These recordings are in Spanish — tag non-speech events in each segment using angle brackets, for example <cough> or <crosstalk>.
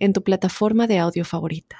en tu plataforma de audio favorita.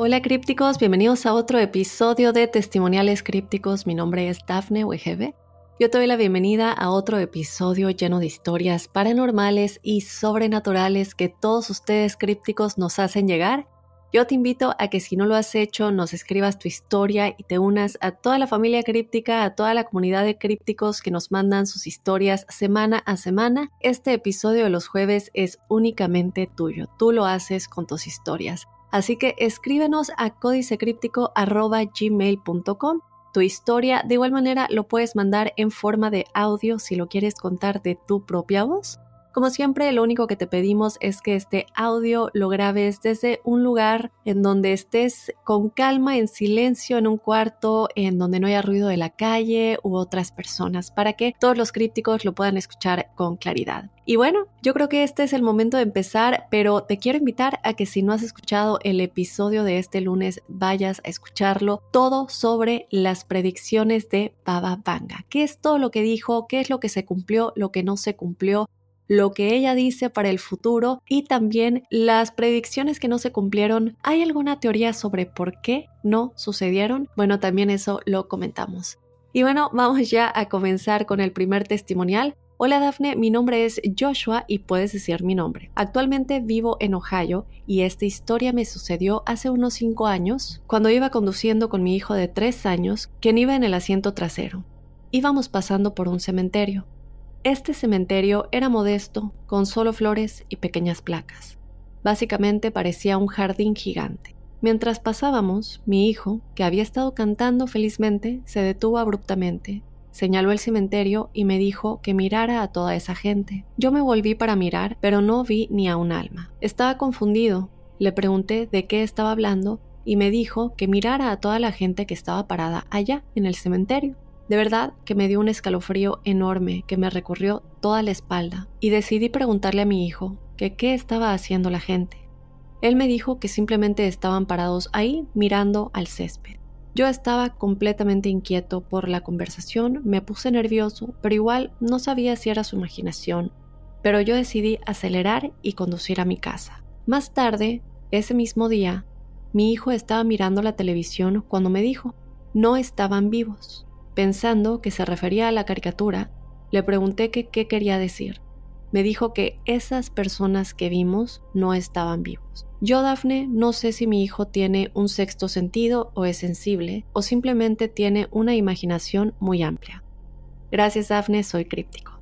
Hola crípticos, bienvenidos a otro episodio de Testimoniales Crípticos. Mi nombre es Dafne Wegebe yo te doy la bienvenida a otro episodio lleno de historias paranormales y sobrenaturales que todos ustedes crípticos nos hacen llegar. Yo te invito a que si no lo has hecho, nos escribas tu historia y te unas a toda la familia críptica, a toda la comunidad de crípticos que nos mandan sus historias semana a semana. Este episodio de los jueves es únicamente tuyo. Tú lo haces con tus historias. Así que escríbenos a códicecríptico.gmail.com tu historia. De igual manera, lo puedes mandar en forma de audio si lo quieres contar de tu propia voz. Como siempre, lo único que te pedimos es que este audio lo grabes desde un lugar en donde estés con calma, en silencio, en un cuarto, en donde no haya ruido de la calle u otras personas, para que todos los crípticos lo puedan escuchar con claridad. Y bueno, yo creo que este es el momento de empezar, pero te quiero invitar a que si no has escuchado el episodio de este lunes, vayas a escucharlo todo sobre las predicciones de Baba Vanga. ¿Qué es todo lo que dijo? ¿Qué es lo que se cumplió? ¿Lo que no se cumplió? Lo que ella dice para el futuro y también las predicciones que no se cumplieron. ¿Hay alguna teoría sobre por qué no sucedieron? Bueno, también eso lo comentamos. Y bueno, vamos ya a comenzar con el primer testimonial. Hola Dafne, mi nombre es Joshua y puedes decir mi nombre. Actualmente vivo en Ohio y esta historia me sucedió hace unos 5 años cuando iba conduciendo con mi hijo de 3 años quien iba en el asiento trasero. Íbamos pasando por un cementerio. Este cementerio era modesto, con solo flores y pequeñas placas. Básicamente parecía un jardín gigante. Mientras pasábamos, mi hijo, que había estado cantando felizmente, se detuvo abruptamente, señaló el cementerio y me dijo que mirara a toda esa gente. Yo me volví para mirar, pero no vi ni a un alma. Estaba confundido. Le pregunté de qué estaba hablando y me dijo que mirara a toda la gente que estaba parada allá en el cementerio. De verdad que me dio un escalofrío enorme que me recorrió toda la espalda y decidí preguntarle a mi hijo que qué estaba haciendo la gente. Él me dijo que simplemente estaban parados ahí mirando al césped. Yo estaba completamente inquieto por la conversación, me puse nervioso, pero igual no sabía si era su imaginación, pero yo decidí acelerar y conducir a mi casa. Más tarde, ese mismo día, mi hijo estaba mirando la televisión cuando me dijo, no estaban vivos. Pensando que se refería a la caricatura, le pregunté qué quería decir. Me dijo que esas personas que vimos no estaban vivos. Yo, Dafne, no sé si mi hijo tiene un sexto sentido o es sensible, o simplemente tiene una imaginación muy amplia. Gracias, Dafne, soy críptico.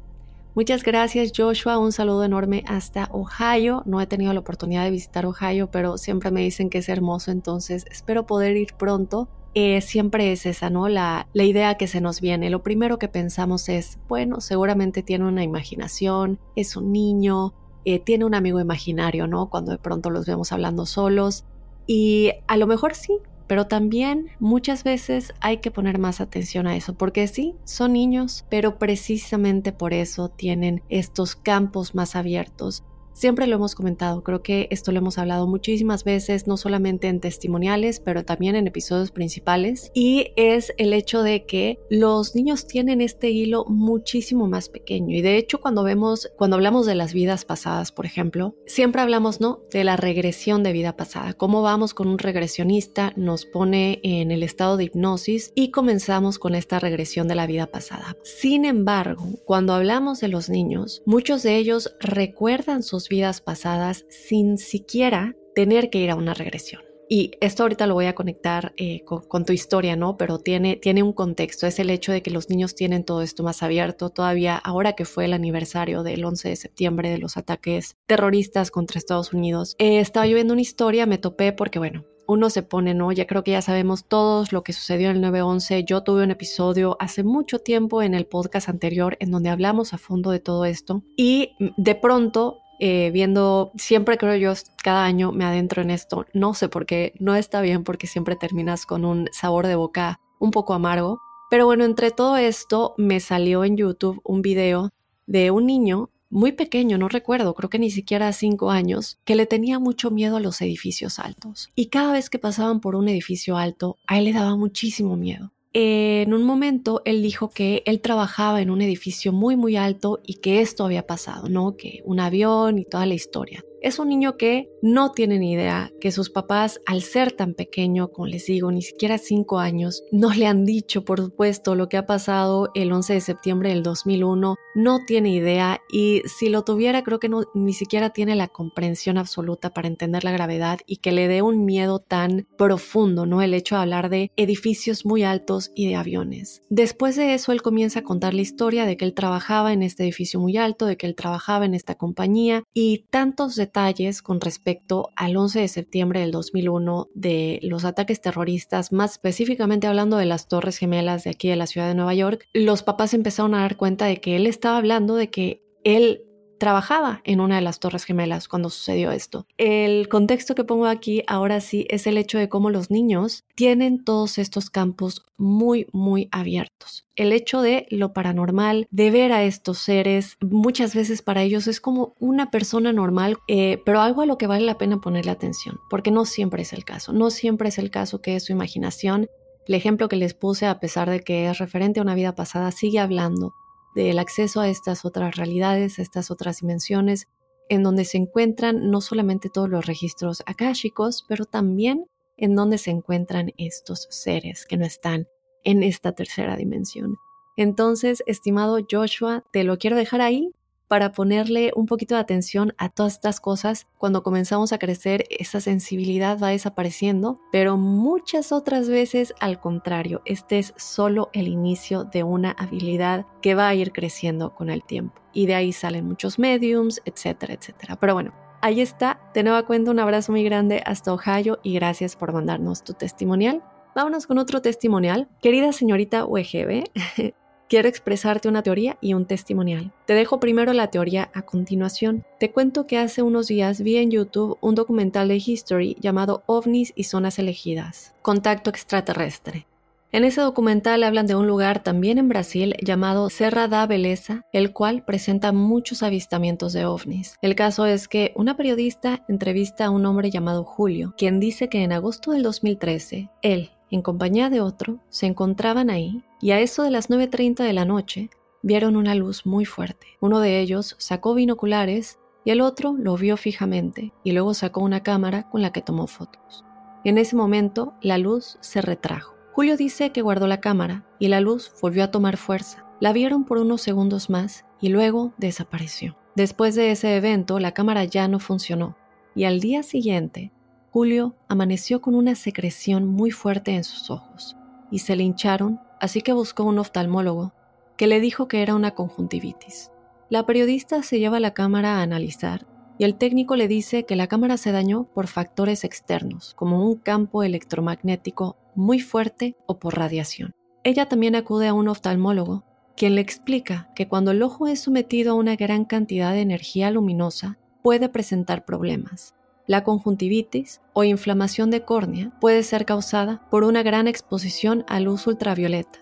Muchas gracias, Joshua. Un saludo enorme hasta Ohio. No he tenido la oportunidad de visitar Ohio, pero siempre me dicen que es hermoso, entonces espero poder ir pronto eh, siempre es esa, ¿no? La, la idea que se nos viene. Lo primero que pensamos es, bueno, seguramente tiene una imaginación, es un niño, eh, tiene un amigo imaginario, ¿no? Cuando de pronto los vemos hablando solos. Y a lo mejor sí, pero también muchas veces hay que poner más atención a eso, porque sí, son niños, pero precisamente por eso tienen estos campos más abiertos Siempre lo hemos comentado, creo que esto lo hemos hablado muchísimas veces, no solamente en testimoniales, pero también en episodios principales, y es el hecho de que los niños tienen este hilo muchísimo más pequeño. Y de hecho, cuando vemos, cuando hablamos de las vidas pasadas, por ejemplo, siempre hablamos, ¿no? De la regresión de vida pasada. Cómo vamos con un regresionista, nos pone en el estado de hipnosis y comenzamos con esta regresión de la vida pasada. Sin embargo, cuando hablamos de los niños, muchos de ellos recuerdan sus vidas pasadas sin siquiera tener que ir a una regresión. y esto ahorita lo voy a conectar eh, con, tu historia, ¿no? Pero tiene, tiene un contexto, es el hecho de que los niños tienen todo esto más abierto todavía, ahora que fue el aniversario del 11 de septiembre de los ataques terroristas contra Estados Unidos. Eh, estaba yo viendo una historia, me topé porque, bueno, uno se pone, ¿no? Ya creo que ya sabemos todos lo que sucedió en el 9-11. Yo tuve un episodio hace mucho tiempo en el podcast anterior en donde hablamos a fondo de todo esto y de pronto eh, viendo, siempre creo yo, cada año me adentro en esto. No sé por qué, no está bien porque siempre terminas con un sabor de boca un poco amargo. Pero bueno, entre todo esto me salió en YouTube un video de un niño muy pequeño, no recuerdo, creo que ni siquiera cinco años, que le tenía mucho miedo a los edificios altos. Y cada vez que pasaban por un edificio alto, a él le daba muchísimo miedo en un momento él dijo que él trabajaba en un edificio muy muy alto y que esto había pasado, ¿no? Que un avión y toda la historia. Es un niño que no tiene ni idea que sus papás, al ser tan pequeño, como les digo, ni siquiera cinco años, no le han dicho, por supuesto, lo que ha pasado el 11 de septiembre del 2001. No tiene idea y si lo tuviera, creo que ni siquiera tiene la comprensión absoluta para entender la gravedad y que le dé un miedo tan profundo, ¿no? El hecho de hablar de edificios muy altos y de aviones. Después de eso, él comienza a contar la historia de que él trabajaba en este edificio muy alto, de que él trabajaba en esta compañía y tantos detalles detalles con respecto al 11 de septiembre del 2001 de los ataques terroristas, más específicamente hablando de las Torres Gemelas de aquí de la ciudad de Nueva York, los papás empezaron a dar cuenta de que él estaba hablando de que él trabajaba en una de las Torres Gemelas cuando sucedió esto. El contexto que pongo aquí ahora sí es el hecho de cómo los niños tienen todos estos campos muy, muy abiertos. El hecho de lo paranormal, de ver a estos seres, muchas veces para ellos es como una persona normal, eh, pero algo a lo que vale la pena ponerle atención, porque no siempre es el caso, no siempre es el caso que es su imaginación. El ejemplo que les puse, a pesar de que es referente a una vida pasada, sigue hablando del acceso a estas otras realidades, a estas otras dimensiones, en donde se encuentran no solamente todos los registros akáshicos, pero también en donde se encuentran estos seres que no están en esta tercera dimensión. Entonces, estimado Joshua, te lo quiero dejar ahí para ponerle un poquito de atención a todas estas cosas. Cuando comenzamos a crecer, esa sensibilidad va desapareciendo, pero muchas otras veces al contrario, este es solo el inicio de una habilidad que va a ir creciendo con el tiempo. Y de ahí salen muchos mediums, etcétera, etcétera. Pero bueno, ahí está. De nueva cuenta, un abrazo muy grande hasta Ohio y gracias por mandarnos tu testimonial. Vámonos con otro testimonial. Querida señorita UEGB, <laughs> Quiero expresarte una teoría y un testimonial. Te dejo primero la teoría a continuación. Te cuento que hace unos días vi en YouTube un documental de History llamado OVNIs y Zonas Elegidas, Contacto Extraterrestre. En ese documental hablan de un lugar también en Brasil llamado Serra da Beleza, el cual presenta muchos avistamientos de ovnis. El caso es que una periodista entrevista a un hombre llamado Julio, quien dice que en agosto del 2013, él, en compañía de otro, se encontraban ahí y a eso de las 9.30 de la noche vieron una luz muy fuerte. Uno de ellos sacó binoculares y el otro lo vio fijamente y luego sacó una cámara con la que tomó fotos. En ese momento la luz se retrajo. Julio dice que guardó la cámara y la luz volvió a tomar fuerza. La vieron por unos segundos más y luego desapareció. Después de ese evento la cámara ya no funcionó y al día siguiente Julio amaneció con una secreción muy fuerte en sus ojos y se le hincharon, así que buscó un oftalmólogo, que le dijo que era una conjuntivitis. La periodista se lleva la cámara a analizar y el técnico le dice que la cámara se dañó por factores externos, como un campo electromagnético muy fuerte o por radiación. Ella también acude a un oftalmólogo, quien le explica que cuando el ojo es sometido a una gran cantidad de energía luminosa, puede presentar problemas, la conjuntivitis o inflamación de córnea puede ser causada por una gran exposición a luz ultravioleta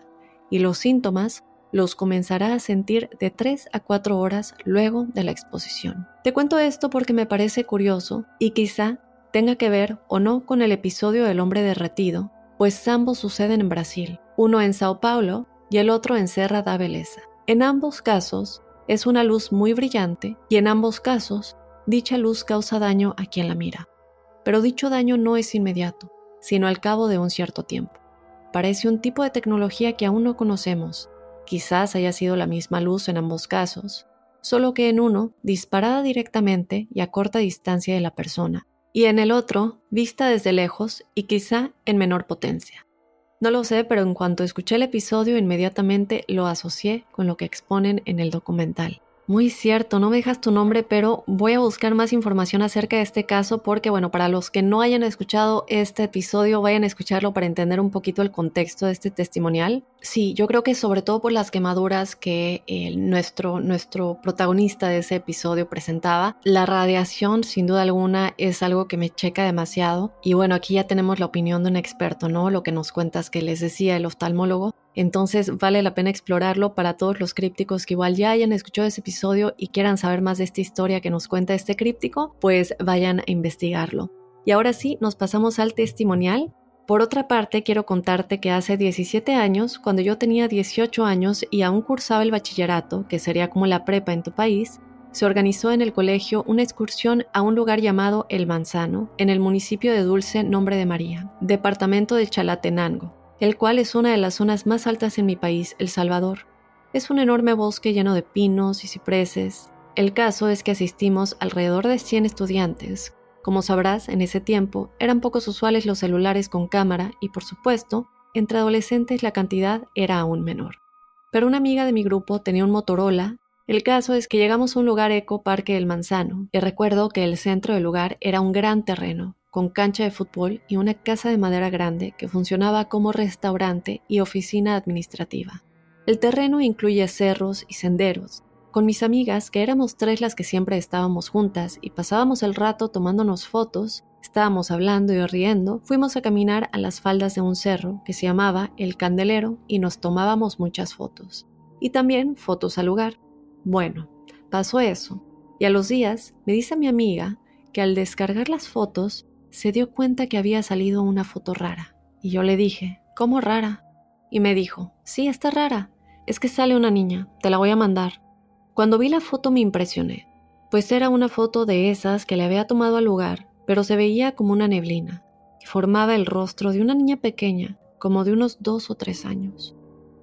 y los síntomas los comenzará a sentir de 3 a 4 horas luego de la exposición. Te cuento esto porque me parece curioso y quizá tenga que ver o no con el episodio del hombre derretido, pues ambos suceden en Brasil, uno en Sao Paulo y el otro en Serra da Beleza. En ambos casos es una luz muy brillante y en ambos casos dicha luz causa daño a quien la mira. Pero dicho daño no es inmediato, sino al cabo de un cierto tiempo. Parece un tipo de tecnología que aún no conocemos. Quizás haya sido la misma luz en ambos casos, solo que en uno disparada directamente y a corta distancia de la persona, y en el otro, vista desde lejos y quizá en menor potencia. No lo sé, pero en cuanto escuché el episodio inmediatamente lo asocié con lo que exponen en el documental. Muy cierto, no me dejas tu nombre, pero voy a buscar más información acerca de este caso porque, bueno, para los que no hayan escuchado este episodio, vayan a escucharlo para entender un poquito el contexto de este testimonial. Sí, yo creo que sobre todo por las quemaduras que nuestro, nuestro protagonista de ese episodio presentaba, la radiación sin duda alguna es algo que me checa demasiado. Y bueno, aquí ya tenemos la opinión de un experto, ¿no? Lo que nos cuentas que les decía el oftalmólogo. Entonces vale la pena explorarlo para todos los crípticos que igual ya hayan escuchado ese episodio y quieran saber más de esta historia que nos cuenta este críptico, pues vayan a investigarlo. Y ahora sí, nos pasamos al testimonial. Por otra parte, quiero contarte que hace 17 años, cuando yo tenía 18 años y aún cursaba el bachillerato, que sería como la prepa en tu país, se organizó en el colegio una excursión a un lugar llamado El Manzano, en el municipio de Dulce Nombre de María, departamento de Chalatenango el cual es una de las zonas más altas en mi país, El Salvador. Es un enorme bosque lleno de pinos y cipreses. El caso es que asistimos alrededor de 100 estudiantes. Como sabrás, en ese tiempo eran pocos usuales los celulares con cámara y, por supuesto, entre adolescentes la cantidad era aún menor. Pero una amiga de mi grupo tenía un Motorola. El caso es que llegamos a un lugar eco Parque del Manzano y recuerdo que el centro del lugar era un gran terreno, con cancha de fútbol y una casa de madera grande que funcionaba como restaurante y oficina administrativa. El terreno incluye cerros y senderos. Con mis amigas, que éramos tres las que siempre estábamos juntas y pasábamos el rato tomándonos fotos, estábamos hablando y riendo, fuimos a caminar a las faldas de un cerro que se llamaba El Candelero y nos tomábamos muchas fotos. Y también fotos al lugar. Bueno, pasó eso. Y a los días me dice mi amiga que al descargar las fotos se dio cuenta que había salido una foto rara. Y yo le dije, ¿cómo rara? Y me dijo, sí, está rara. Es que sale una niña, te la voy a mandar. Cuando vi la foto me impresioné, pues era una foto de esas que le había tomado al lugar, pero se veía como una neblina, que formaba el rostro de una niña pequeña, como de unos dos o tres años.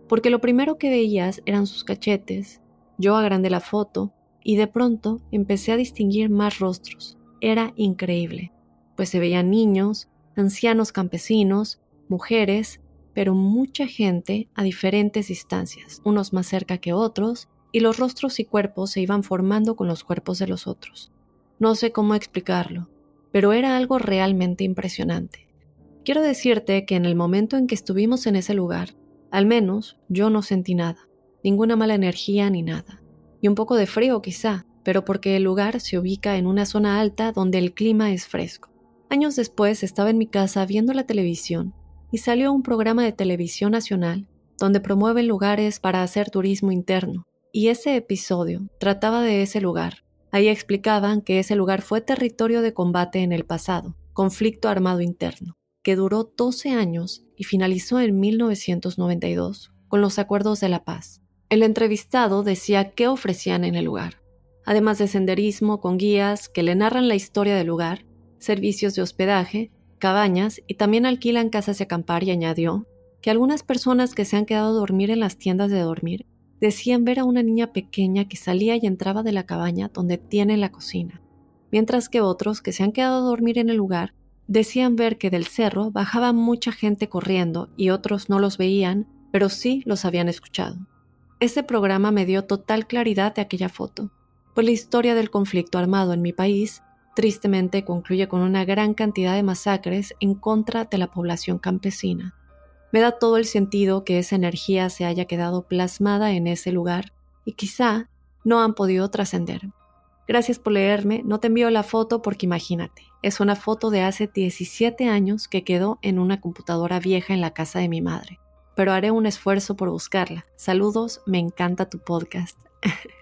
Porque lo primero que veías eran sus cachetes, yo agrandé la foto y de pronto empecé a distinguir más rostros. Era increíble pues se veían niños, ancianos campesinos, mujeres, pero mucha gente a diferentes distancias, unos más cerca que otros, y los rostros y cuerpos se iban formando con los cuerpos de los otros. No sé cómo explicarlo, pero era algo realmente impresionante. Quiero decirte que en el momento en que estuvimos en ese lugar, al menos yo no sentí nada, ninguna mala energía ni nada, y un poco de frío quizá, pero porque el lugar se ubica en una zona alta donde el clima es fresco. Años después estaba en mi casa viendo la televisión y salió un programa de televisión nacional donde promueven lugares para hacer turismo interno, y ese episodio trataba de ese lugar. Ahí explicaban que ese lugar fue territorio de combate en el pasado, conflicto armado interno, que duró 12 años y finalizó en 1992 con los acuerdos de la paz. El entrevistado decía qué ofrecían en el lugar, además de senderismo con guías que le narran la historia del lugar servicios de hospedaje, cabañas y también alquilan casas de acampar y añadió que algunas personas que se han quedado a dormir en las tiendas de dormir decían ver a una niña pequeña que salía y entraba de la cabaña donde tiene la cocina, mientras que otros que se han quedado a dormir en el lugar decían ver que del cerro bajaba mucha gente corriendo y otros no los veían, pero sí los habían escuchado. Ese programa me dio total claridad de aquella foto, pues la historia del conflicto armado en mi país Tristemente concluye con una gran cantidad de masacres en contra de la población campesina. Me da todo el sentido que esa energía se haya quedado plasmada en ese lugar y quizá no han podido trascender. Gracias por leerme, no te envío la foto porque imagínate, es una foto de hace 17 años que quedó en una computadora vieja en la casa de mi madre, pero haré un esfuerzo por buscarla. Saludos, me encanta tu podcast. <laughs>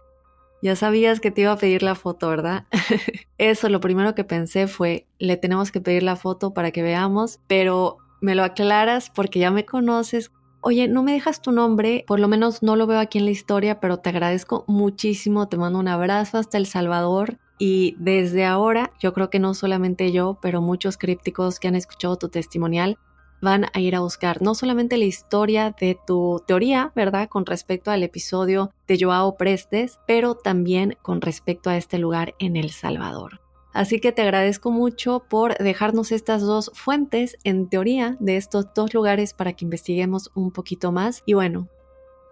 Ya sabías que te iba a pedir la foto, ¿verdad? <laughs> Eso, lo primero que pensé fue, le tenemos que pedir la foto para que veamos, pero me lo aclaras porque ya me conoces. Oye, no me dejas tu nombre, por lo menos no lo veo aquí en la historia, pero te agradezco muchísimo, te mando un abrazo hasta El Salvador y desde ahora yo creo que no solamente yo, pero muchos crípticos que han escuchado tu testimonial van a ir a buscar no solamente la historia de tu teoría, ¿verdad? Con respecto al episodio de Joao Prestes, pero también con respecto a este lugar en El Salvador. Así que te agradezco mucho por dejarnos estas dos fuentes, en teoría, de estos dos lugares para que investiguemos un poquito más. Y bueno,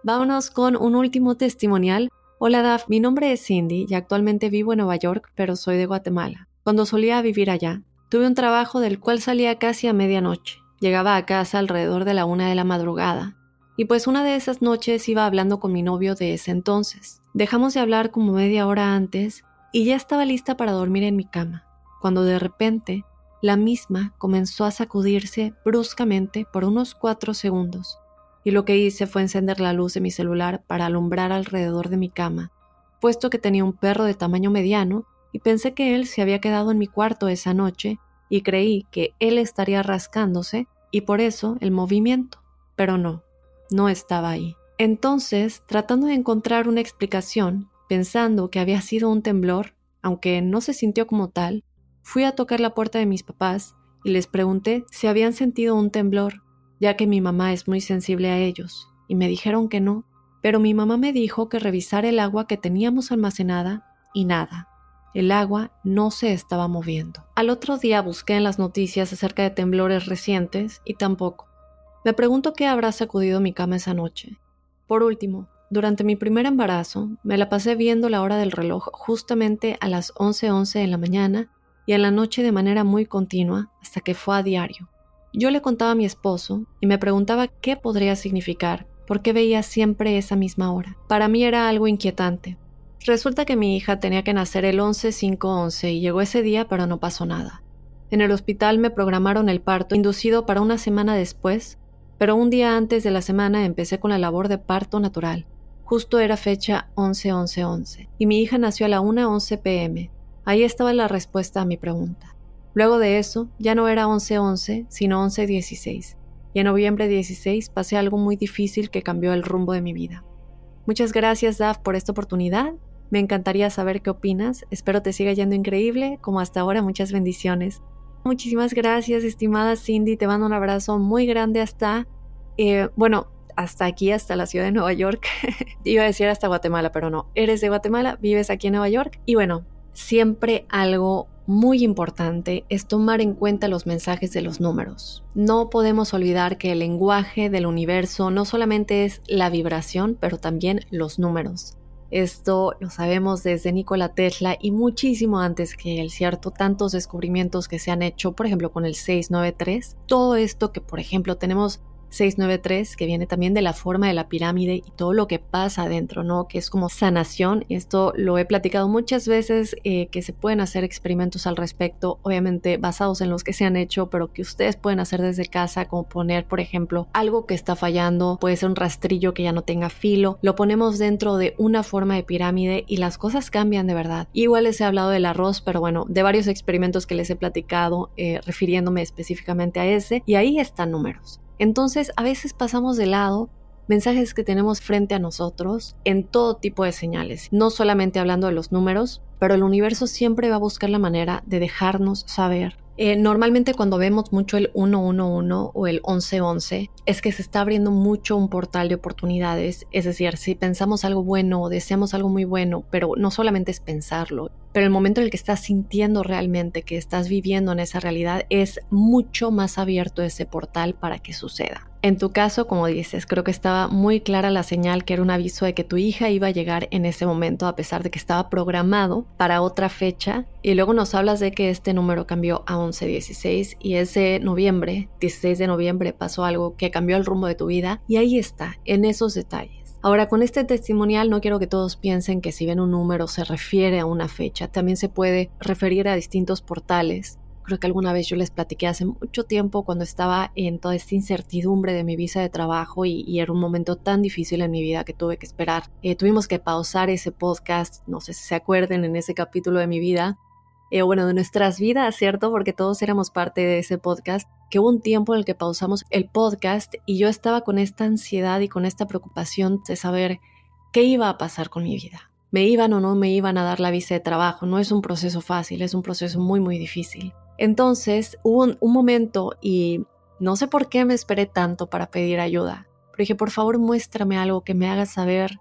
vámonos con un último testimonial. Hola Daf, mi nombre es Cindy y actualmente vivo en Nueva York, pero soy de Guatemala. Cuando solía vivir allá, tuve un trabajo del cual salía casi a medianoche. Llegaba a casa alrededor de la una de la madrugada. Y pues una de esas noches iba hablando con mi novio de ese entonces. Dejamos de hablar como media hora antes y ya estaba lista para dormir en mi cama, cuando de repente la misma comenzó a sacudirse bruscamente por unos cuatro segundos, y lo que hice fue encender la luz de mi celular para alumbrar alrededor de mi cama, puesto que tenía un perro de tamaño mediano y pensé que él se había quedado en mi cuarto esa noche y creí que él estaría rascándose y por eso el movimiento, pero no, no estaba ahí. Entonces, tratando de encontrar una explicación, Pensando que había sido un temblor, aunque no se sintió como tal, fui a tocar la puerta de mis papás y les pregunté si habían sentido un temblor, ya que mi mamá es muy sensible a ellos, y me dijeron que no, pero mi mamá me dijo que revisara el agua que teníamos almacenada y nada. El agua no se estaba moviendo. Al otro día busqué en las noticias acerca de temblores recientes y tampoco. Me pregunto qué habrá sacudido mi cama esa noche. Por último, durante mi primer embarazo, me la pasé viendo la hora del reloj justamente a las 11:11 11 en la mañana y en la noche de manera muy continua hasta que fue a diario. Yo le contaba a mi esposo y me preguntaba qué podría significar, por qué veía siempre esa misma hora. Para mí era algo inquietante. Resulta que mi hija tenía que nacer el 11-5-11 y llegó ese día pero no pasó nada. En el hospital me programaron el parto inducido para una semana después, pero un día antes de la semana empecé con la labor de parto natural. Justo era fecha 11-11-11 y mi hija nació a la 1-11 pm. Ahí estaba la respuesta a mi pregunta. Luego de eso, ya no era 11-11, sino 11-16. Y en noviembre 16 pasé algo muy difícil que cambió el rumbo de mi vida. Muchas gracias, Daf, por esta oportunidad. Me encantaría saber qué opinas. Espero te siga yendo increíble, como hasta ahora. Muchas bendiciones. Muchísimas gracias, estimada Cindy. Te mando un abrazo muy grande hasta... Eh, bueno, hasta aquí, hasta la ciudad de Nueva York. <laughs> Iba a decir hasta Guatemala, pero no. Eres de Guatemala, vives aquí en Nueva York. Y bueno, siempre algo muy importante es tomar en cuenta los mensajes de los números. No podemos olvidar que el lenguaje del universo no solamente es la vibración, pero también los números. Esto lo sabemos desde Nikola Tesla y muchísimo antes que él, ¿cierto? Tantos descubrimientos que se han hecho, por ejemplo, con el 693. Todo esto que, por ejemplo, tenemos 693, que viene también de la forma de la pirámide y todo lo que pasa adentro, ¿no? Que es como sanación. Esto lo he platicado muchas veces, eh, que se pueden hacer experimentos al respecto, obviamente basados en los que se han hecho, pero que ustedes pueden hacer desde casa, como poner, por ejemplo, algo que está fallando, puede ser un rastrillo que ya no tenga filo, lo ponemos dentro de una forma de pirámide y las cosas cambian de verdad. Igual les he hablado del arroz, pero bueno, de varios experimentos que les he platicado, eh, refiriéndome específicamente a ese, y ahí están números. Entonces, a veces pasamos de lado mensajes que tenemos frente a nosotros en todo tipo de señales, no solamente hablando de los números, pero el universo siempre va a buscar la manera de dejarnos saber eh, normalmente cuando vemos mucho el 111 o el 1111 es que se está abriendo mucho un portal de oportunidades. Es decir, si pensamos algo bueno o deseamos algo muy bueno, pero no solamente es pensarlo, pero el momento en el que estás sintiendo realmente que estás viviendo en esa realidad es mucho más abierto ese portal para que suceda. En tu caso, como dices, creo que estaba muy clara la señal que era un aviso de que tu hija iba a llegar en ese momento a pesar de que estaba programado para otra fecha y luego nos hablas de que este número cambió a 1116 y ese noviembre, 16 de noviembre, pasó algo que cambió el rumbo de tu vida y ahí está, en esos detalles. Ahora, con este testimonial no quiero que todos piensen que si ven un número se refiere a una fecha, también se puede referir a distintos portales Creo que alguna vez yo les platiqué hace mucho tiempo cuando estaba en toda esta incertidumbre de mi visa de trabajo y, era un momento tan difícil en mi vida que tuve que esperar. Eh, tuvimos que pausar ese podcast, no sé si se acuerden en ese capítulo de mi vida, eh, bueno, de nuestras vidas, ¿cierto? Porque todos éramos parte de ese podcast, que hubo un tiempo en el que pausamos el podcast y yo estaba con esta ansiedad y con esta preocupación de saber qué iba a pasar con mi vida. Me iban o no me iban a dar la visa de trabajo. No es un proceso fácil, es un proceso muy, muy difícil. Entonces hubo un, momento y no sé por qué me esperé tanto para pedir ayuda, pero dije, por favor muéstrame algo que me haga saber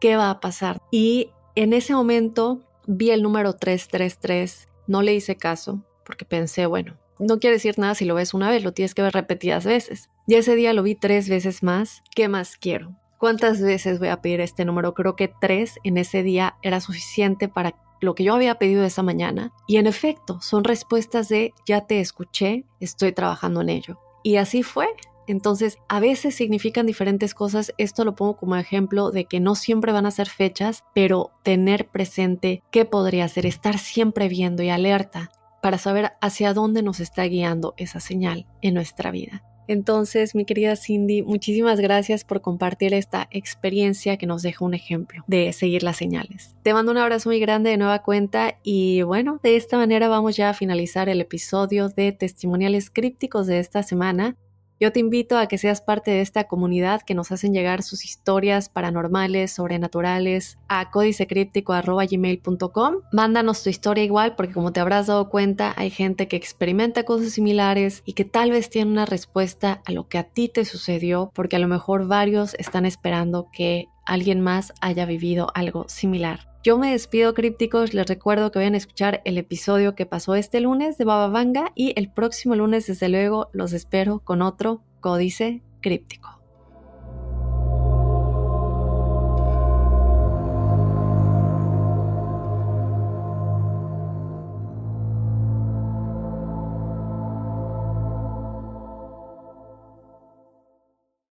qué va a pasar. Y en ese momento vi el número 333 no le hice caso porque pensé, bueno, no quiere decir nada si lo ves una vez, lo tienes que ver repetidas veces. Y ese día lo vi tres veces más. ¿Qué más quiero? ¿Cuántas veces voy a pedir este número? Creo que tres en ese día era suficiente para lo que yo había pedido esa mañana. Y en efecto, son respuestas de ya te escuché, estoy trabajando en ello. Y así fue. Entonces, a veces significan diferentes cosas. Esto lo pongo como ejemplo de que no siempre van a ser fechas, pero tener presente qué podría ser, estar siempre viendo y alerta para saber hacia dónde nos está guiando esa señal en nuestra vida. Entonces, mi querida Cindy, muchísimas gracias por compartir esta experiencia que nos deja un ejemplo de seguir las señales. Te mando un abrazo muy grande de nueva cuenta y bueno, de esta manera vamos ya a finalizar el episodio de testimoniales crípticos de esta semana. Yo te invito a que seas parte de esta comunidad que nos hacen llegar sus historias paranormales, sobrenaturales a códicecríptico.gmail.com. Mándanos tu historia igual porque como te habrás dado cuenta hay gente que experimenta cosas similares y que tal vez tiene una respuesta a lo que a ti te sucedió porque a lo mejor varios están esperando que alguien más haya vivido algo similar. Yo me despido crípticos, les recuerdo que vayan a escuchar el episodio que pasó este lunes de Baba Vanga y el próximo lunes desde luego los espero con otro códice críptico.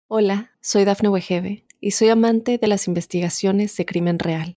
Hola, soy Dafne Wegebe y soy amante de las investigaciones de crimen real.